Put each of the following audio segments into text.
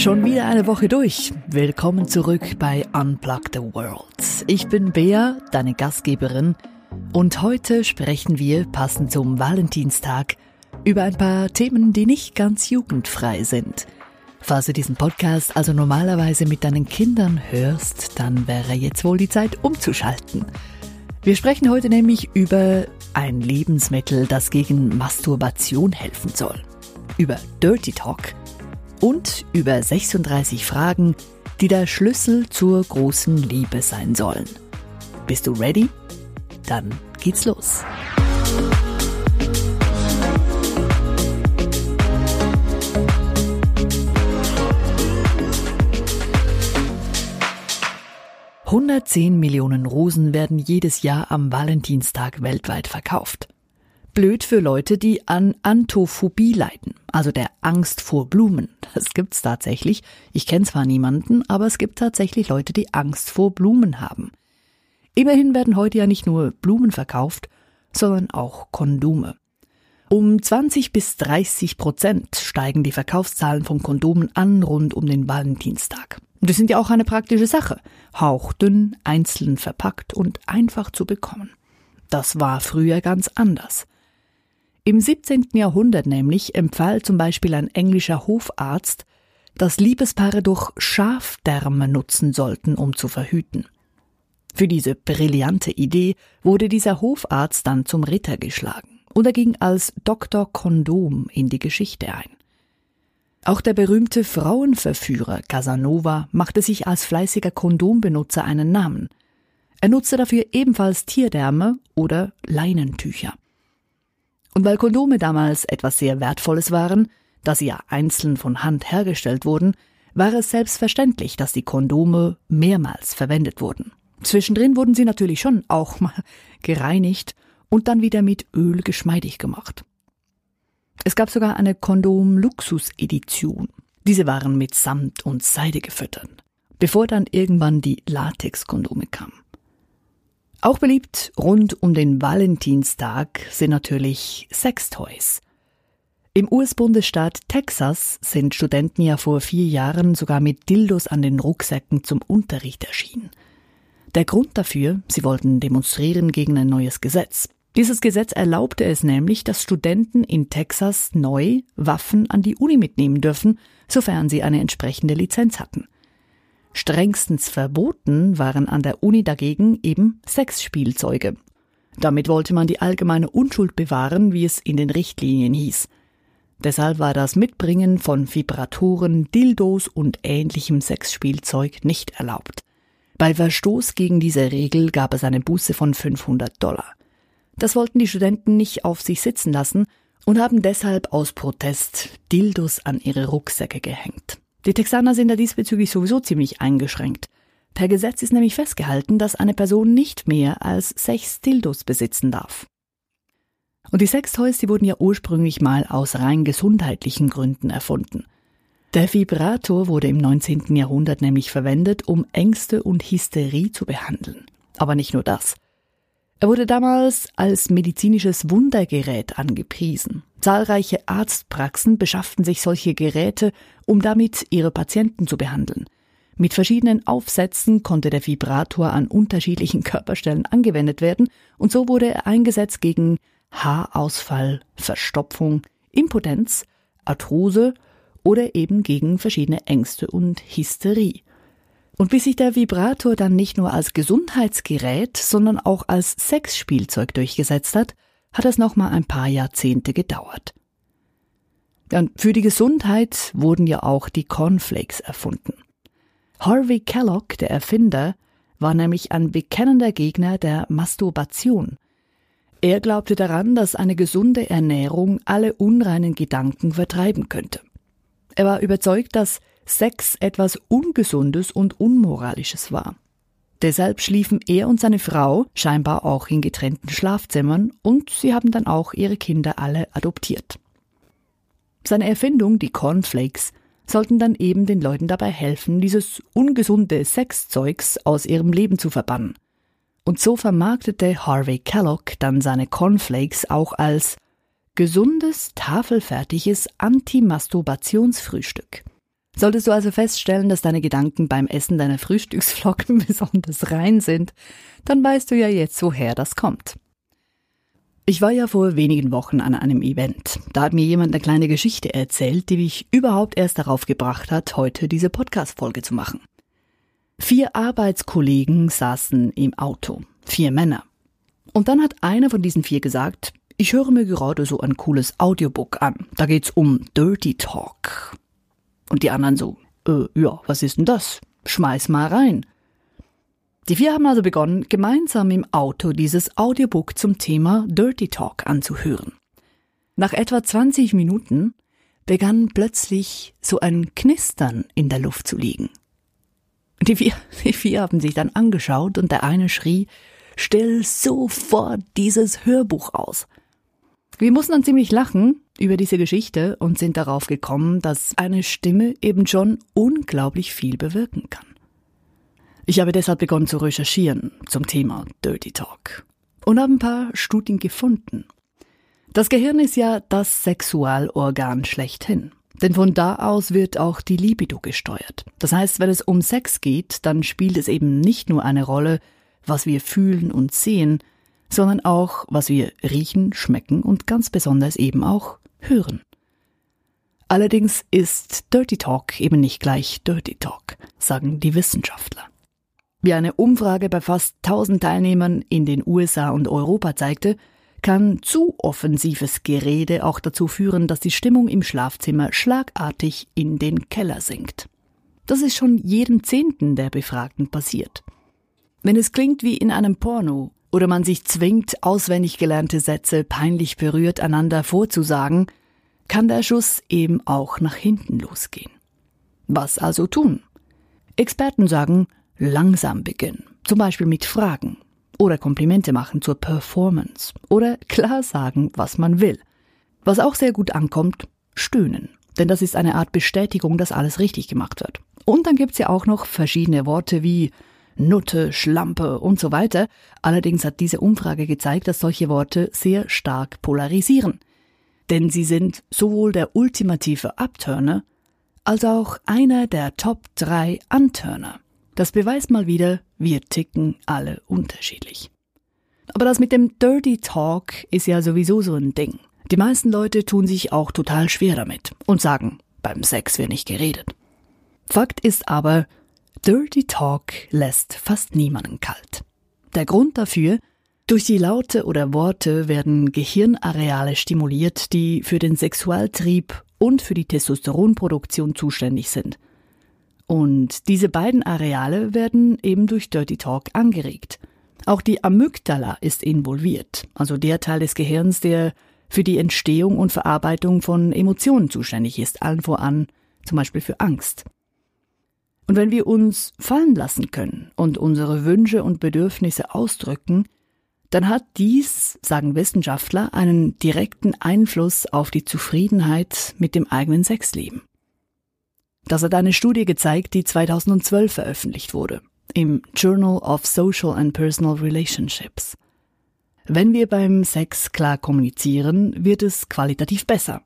Schon wieder eine Woche durch. Willkommen zurück bei Unplug the World. Ich bin Bea, deine Gastgeberin, und heute sprechen wir, passend zum Valentinstag, über ein paar Themen, die nicht ganz jugendfrei sind. Falls du diesen Podcast also normalerweise mit deinen Kindern hörst, dann wäre jetzt wohl die Zeit umzuschalten. Wir sprechen heute nämlich über ein Lebensmittel, das gegen Masturbation helfen soll. Über Dirty Talk und über 36 Fragen, die der Schlüssel zur großen Liebe sein sollen. Bist du ready? Dann geht's los. »110 Millionen Rosen werden jedes Jahr am Valentinstag weltweit verkauft blöd für Leute, die an Anthophobie leiden, also der Angst vor Blumen. Das gibt's tatsächlich. Ich kenne zwar niemanden, aber es gibt tatsächlich Leute, die Angst vor Blumen haben. Immerhin werden heute ja nicht nur Blumen verkauft, sondern auch Kondome. Um 20 bis 30 Prozent steigen die Verkaufszahlen von Kondomen an rund um den Valentinstag. Und das sind ja auch eine praktische Sache. Hauchdünn, einzeln verpackt und einfach zu bekommen. Das war früher ganz anders. Im 17. Jahrhundert nämlich empfahl zum Beispiel ein englischer Hofarzt, dass Liebespaare doch Schafdärme nutzen sollten, um zu verhüten. Für diese brillante Idee wurde dieser Hofarzt dann zum Ritter geschlagen und er ging als Dr. Kondom in die Geschichte ein. Auch der berühmte Frauenverführer Casanova machte sich als fleißiger Kondombenutzer einen Namen. Er nutzte dafür ebenfalls Tierdärme oder Leinentücher. Und weil Kondome damals etwas sehr Wertvolles waren, da sie ja einzeln von Hand hergestellt wurden, war es selbstverständlich, dass die Kondome mehrmals verwendet wurden. Zwischendrin wurden sie natürlich schon auch mal gereinigt und dann wieder mit Öl geschmeidig gemacht. Es gab sogar eine Kondom-Luxus-Edition. Diese waren mit Samt und Seide gefüttert, bevor dann irgendwann die Latex-Kondome kamen. Auch beliebt rund um den Valentinstag sind natürlich Sextoys. Im US-Bundesstaat Texas sind Studenten ja vor vier Jahren sogar mit Dildos an den Rucksäcken zum Unterricht erschienen. Der Grund dafür, sie wollten demonstrieren gegen ein neues Gesetz. Dieses Gesetz erlaubte es nämlich, dass Studenten in Texas neu Waffen an die Uni mitnehmen dürfen, sofern sie eine entsprechende Lizenz hatten. Strengstens verboten waren an der Uni dagegen eben Sexspielzeuge. Damit wollte man die allgemeine Unschuld bewahren, wie es in den Richtlinien hieß. Deshalb war das Mitbringen von Vibratoren, Dildos und ähnlichem Sexspielzeug nicht erlaubt. Bei Verstoß gegen diese Regel gab es eine Buße von 500 Dollar. Das wollten die Studenten nicht auf sich sitzen lassen und haben deshalb aus Protest Dildos an ihre Rucksäcke gehängt. Die Texaner sind da diesbezüglich sowieso ziemlich eingeschränkt. Per Gesetz ist nämlich festgehalten, dass eine Person nicht mehr als sechs Dildos besitzen darf. Und die Sextoys, die wurden ja ursprünglich mal aus rein gesundheitlichen Gründen erfunden. Der Vibrator wurde im 19. Jahrhundert nämlich verwendet, um Ängste und Hysterie zu behandeln. Aber nicht nur das. Er wurde damals als medizinisches Wundergerät angepriesen. Zahlreiche Arztpraxen beschafften sich solche Geräte, um damit ihre Patienten zu behandeln. Mit verschiedenen Aufsätzen konnte der Vibrator an unterschiedlichen Körperstellen angewendet werden und so wurde er eingesetzt gegen Haarausfall, Verstopfung, Impotenz, Arthrose oder eben gegen verschiedene Ängste und Hysterie. Und bis sich der Vibrator dann nicht nur als Gesundheitsgerät, sondern auch als Sexspielzeug durchgesetzt hat, hat es noch mal ein paar Jahrzehnte gedauert. Und für die Gesundheit wurden ja auch die Cornflakes erfunden. Harvey Kellogg, der Erfinder, war nämlich ein bekennender Gegner der Masturbation. Er glaubte daran, dass eine gesunde Ernährung alle unreinen Gedanken vertreiben könnte. Er war überzeugt, dass Sex etwas Ungesundes und Unmoralisches war. Deshalb schliefen er und seine Frau scheinbar auch in getrennten Schlafzimmern und sie haben dann auch ihre Kinder alle adoptiert. Seine Erfindung, die Cornflakes, sollten dann eben den Leuten dabei helfen, dieses ungesunde Sexzeugs aus ihrem Leben zu verbannen. Und so vermarktete Harvey Kellogg dann seine Cornflakes auch als gesundes, tafelfertiges Anti-Masturbationsfrühstück. Solltest du also feststellen, dass deine Gedanken beim Essen deiner Frühstücksflocken besonders rein sind, dann weißt du ja jetzt, woher das kommt. Ich war ja vor wenigen Wochen an einem Event. Da hat mir jemand eine kleine Geschichte erzählt, die mich überhaupt erst darauf gebracht hat, heute diese Podcast-Folge zu machen. Vier Arbeitskollegen saßen im Auto. Vier Männer. Und dann hat einer von diesen vier gesagt, ich höre mir gerade so ein cooles Audiobook an. Da geht's um Dirty Talk. Und die anderen so, äh, ja, was ist denn das? Schmeiß mal rein. Die vier haben also begonnen, gemeinsam im Auto dieses Audiobook zum Thema Dirty Talk anzuhören. Nach etwa 20 Minuten begann plötzlich so ein Knistern in der Luft zu liegen. Die vier, die vier haben sich dann angeschaut und der eine schrie, stell sofort dieses Hörbuch aus. Wir mussten dann ziemlich lachen über diese Geschichte und sind darauf gekommen, dass eine Stimme eben schon unglaublich viel bewirken kann. Ich habe deshalb begonnen zu recherchieren zum Thema Dirty Talk und habe ein paar Studien gefunden. Das Gehirn ist ja das Sexualorgan schlechthin. Denn von da aus wird auch die Libido gesteuert. Das heißt, wenn es um Sex geht, dann spielt es eben nicht nur eine Rolle, was wir fühlen und sehen, sondern auch, was wir riechen, schmecken und ganz besonders eben auch hören. Allerdings ist Dirty Talk eben nicht gleich Dirty Talk, sagen die Wissenschaftler. Wie eine Umfrage bei fast 1000 Teilnehmern in den USA und Europa zeigte, kann zu offensives Gerede auch dazu führen, dass die Stimmung im Schlafzimmer schlagartig in den Keller sinkt. Das ist schon jedem Zehnten der Befragten passiert. Wenn es klingt wie in einem Porno oder man sich zwingt, auswendig gelernte Sätze peinlich berührt einander vorzusagen, kann der Schuss eben auch nach hinten losgehen. Was also tun? Experten sagen, langsam beginnen, zum Beispiel mit Fragen oder Komplimente machen zur Performance oder klar sagen, was man will. Was auch sehr gut ankommt, stöhnen, denn das ist eine Art Bestätigung, dass alles richtig gemacht wird. Und dann gibt's ja auch noch verschiedene Worte wie Nutte, Schlampe und so weiter. Allerdings hat diese Umfrage gezeigt, dass solche Worte sehr stark polarisieren. Denn sie sind sowohl der ultimative Abturner als auch einer der Top 3 Antörner. Das beweist mal wieder, wir ticken alle unterschiedlich. Aber das mit dem Dirty Talk ist ja sowieso so ein Ding. Die meisten Leute tun sich auch total schwer damit und sagen, beim Sex wird nicht geredet. Fakt ist aber, Dirty Talk lässt fast niemanden kalt. Der Grund dafür, durch die Laute oder Worte werden Gehirnareale stimuliert, die für den Sexualtrieb und für die Testosteronproduktion zuständig sind – und diese beiden Areale werden eben durch Dirty Talk angeregt. Auch die Amygdala ist involviert, also der Teil des Gehirns, der für die Entstehung und Verarbeitung von Emotionen zuständig ist, allen voran zum Beispiel für Angst. Und wenn wir uns fallen lassen können und unsere Wünsche und Bedürfnisse ausdrücken, dann hat dies, sagen Wissenschaftler, einen direkten Einfluss auf die Zufriedenheit mit dem eigenen Sexleben. Das hat eine Studie gezeigt, die 2012 veröffentlicht wurde im Journal of Social and Personal Relationships. Wenn wir beim Sex klar kommunizieren, wird es qualitativ besser.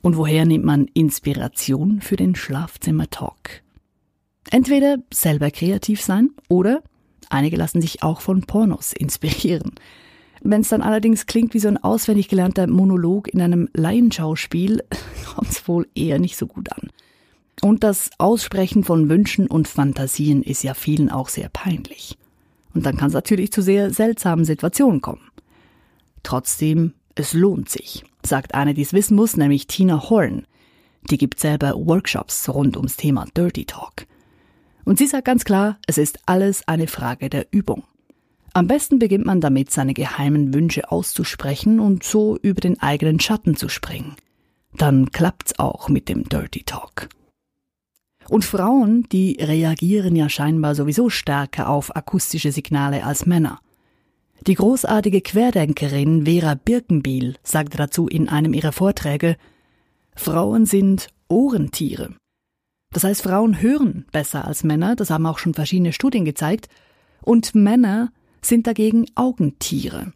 Und woher nimmt man Inspiration für den Schlafzimmer-Talk? Entweder selber kreativ sein oder einige lassen sich auch von Pornos inspirieren. Wenn es dann allerdings klingt wie so ein auswendig gelernter Monolog in einem Laienschauspiel, kommt es wohl eher nicht so gut an. Und das Aussprechen von Wünschen und Fantasien ist ja vielen auch sehr peinlich. Und dann kann es natürlich zu sehr seltsamen Situationen kommen. Trotzdem, es lohnt sich, sagt eine, die es wissen muss, nämlich Tina Horn. Die gibt selber Workshops rund ums Thema Dirty Talk. Und sie sagt ganz klar, es ist alles eine Frage der Übung. Am besten beginnt man damit, seine geheimen Wünsche auszusprechen und so über den eigenen Schatten zu springen. Dann klappt's auch mit dem Dirty Talk. Und Frauen, die reagieren ja scheinbar sowieso stärker auf akustische Signale als Männer. Die großartige Querdenkerin Vera Birkenbiel sagte dazu in einem ihrer Vorträge, Frauen sind Ohrentiere. Das heißt, Frauen hören besser als Männer, das haben auch schon verschiedene Studien gezeigt, und Männer sind dagegen Augentiere.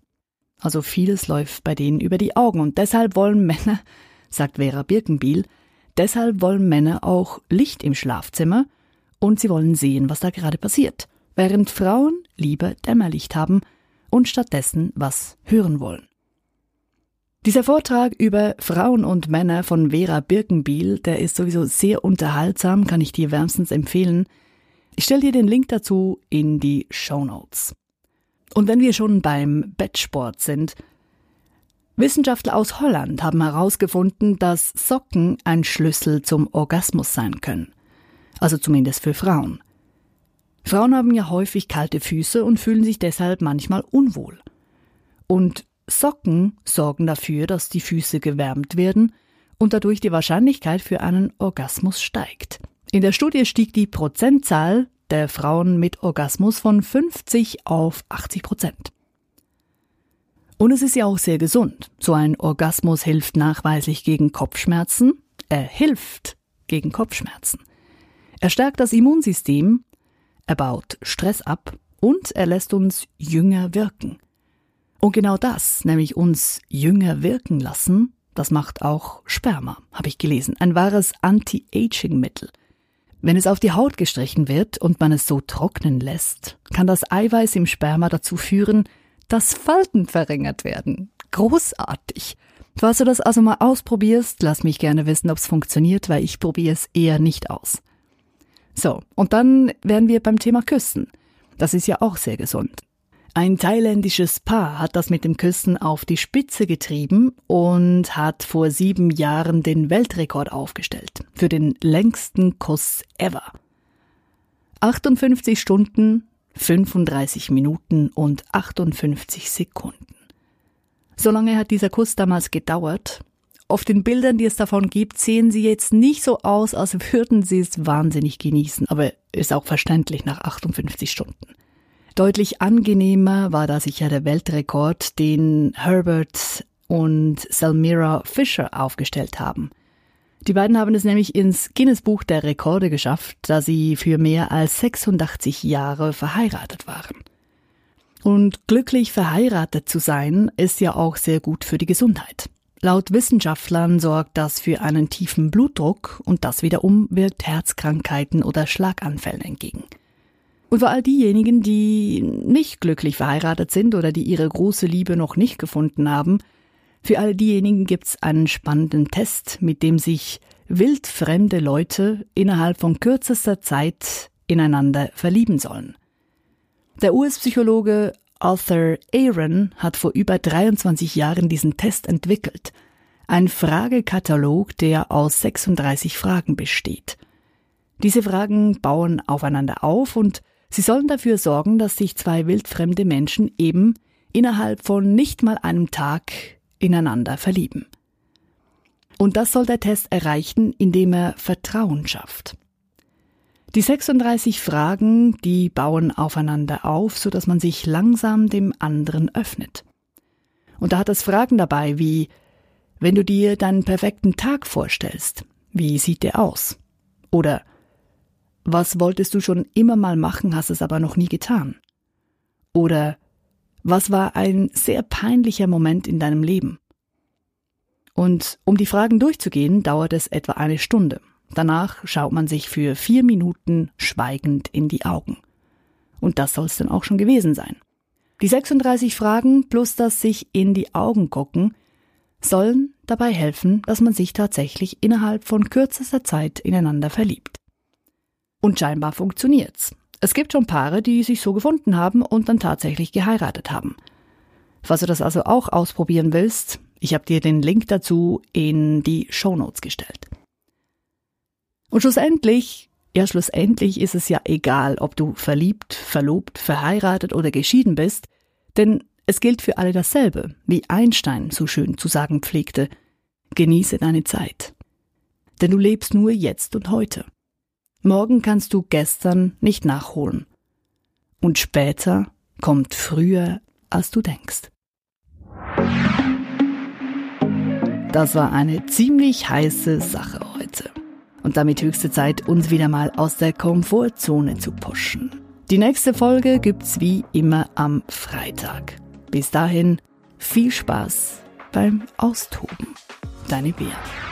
Also vieles läuft bei denen über die Augen. Und deshalb wollen Männer, sagt Vera Birkenbiel, Deshalb wollen Männer auch Licht im Schlafzimmer. Und sie wollen sehen, was da gerade passiert, während Frauen lieber Dämmerlicht haben und stattdessen was hören wollen. Dieser Vortrag über Frauen und Männer von Vera Birkenbiel, der ist sowieso sehr unterhaltsam, kann ich dir wärmstens empfehlen. Ich stelle dir den Link dazu in die Show Notes. Und wenn wir schon beim Bettsport sind, Wissenschaftler aus Holland haben herausgefunden, dass Socken ein Schlüssel zum Orgasmus sein können. Also zumindest für Frauen. Frauen haben ja häufig kalte Füße und fühlen sich deshalb manchmal unwohl. Und Socken sorgen dafür, dass die Füße gewärmt werden und dadurch die Wahrscheinlichkeit für einen Orgasmus steigt. In der Studie stieg die Prozentzahl der Frauen mit Orgasmus von 50 auf 80 Prozent. Und es ist ja auch sehr gesund. So ein Orgasmus hilft nachweislich gegen Kopfschmerzen. Er hilft gegen Kopfschmerzen. Er stärkt das Immunsystem, er baut Stress ab und er lässt uns jünger wirken. Und genau das, nämlich uns jünger wirken lassen, das macht auch Sperma, habe ich gelesen. Ein wahres Anti-Aging-Mittel. Wenn es auf die Haut gestrichen wird und man es so trocknen lässt, kann das Eiweiß im Sperma dazu führen, dass Falten verringert werden. Großartig. Falls du das also mal ausprobierst, lass mich gerne wissen, ob es funktioniert, weil ich probiere es eher nicht aus. So, und dann wären wir beim Thema Küssen. Das ist ja auch sehr gesund. Ein thailändisches Paar hat das mit dem Küssen auf die Spitze getrieben und hat vor sieben Jahren den Weltrekord aufgestellt für den längsten Kuss ever. 58 Stunden 35 Minuten und 58 Sekunden. So lange hat dieser Kuss damals gedauert. Auf den Bildern, die es davon gibt, sehen sie jetzt nicht so aus, als würden sie es wahnsinnig genießen, aber ist auch verständlich nach 58 Stunden. Deutlich angenehmer war da sicher der Weltrekord, den Herbert und Selmira Fisher aufgestellt haben – die beiden haben es nämlich ins Guinness-Buch der Rekorde geschafft, da sie für mehr als 86 Jahre verheiratet waren. Und glücklich verheiratet zu sein, ist ja auch sehr gut für die Gesundheit. Laut Wissenschaftlern sorgt das für einen tiefen Blutdruck und das wiederum wirkt Herzkrankheiten oder Schlaganfällen entgegen. Und für all diejenigen, die nicht glücklich verheiratet sind oder die ihre große Liebe noch nicht gefunden haben, für all diejenigen gibt's einen spannenden Test, mit dem sich wildfremde Leute innerhalb von kürzester Zeit ineinander verlieben sollen. Der US-Psychologe Arthur Aaron hat vor über 23 Jahren diesen Test entwickelt. Ein Fragekatalog, der aus 36 Fragen besteht. Diese Fragen bauen aufeinander auf und sie sollen dafür sorgen, dass sich zwei wildfremde Menschen eben innerhalb von nicht mal einem Tag ineinander verlieben. Und das soll der Test erreichen, indem er Vertrauen schafft. Die 36 Fragen, die bauen aufeinander auf, so dass man sich langsam dem anderen öffnet. Und da hat es Fragen dabei wie, wenn du dir deinen perfekten Tag vorstellst, wie sieht der aus? Oder was wolltest du schon immer mal machen, hast es aber noch nie getan? Oder was war ein sehr peinlicher Moment in deinem Leben? Und um die Fragen durchzugehen, dauert es etwa eine Stunde. Danach schaut man sich für vier Minuten schweigend in die Augen. Und das soll es dann auch schon gewesen sein. Die 36 Fragen plus das sich in die Augen gucken sollen dabei helfen, dass man sich tatsächlich innerhalb von kürzester Zeit ineinander verliebt. Und scheinbar funktioniert's. Es gibt schon Paare, die sich so gefunden haben und dann tatsächlich geheiratet haben. Falls du das also auch ausprobieren willst, ich habe dir den Link dazu in die Show Notes gestellt. Und schlussendlich, ja schlussendlich ist es ja egal, ob du verliebt, verlobt, verheiratet oder geschieden bist, denn es gilt für alle dasselbe, wie Einstein so schön zu sagen pflegte. Genieße deine Zeit. Denn du lebst nur jetzt und heute. Morgen kannst du gestern nicht nachholen. Und später kommt früher, als du denkst. Das war eine ziemlich heiße Sache heute. Und damit höchste Zeit, uns wieder mal aus der Komfortzone zu pushen. Die nächste Folge gibt's wie immer am Freitag. Bis dahin viel Spaß beim Austoben. Deine Bea.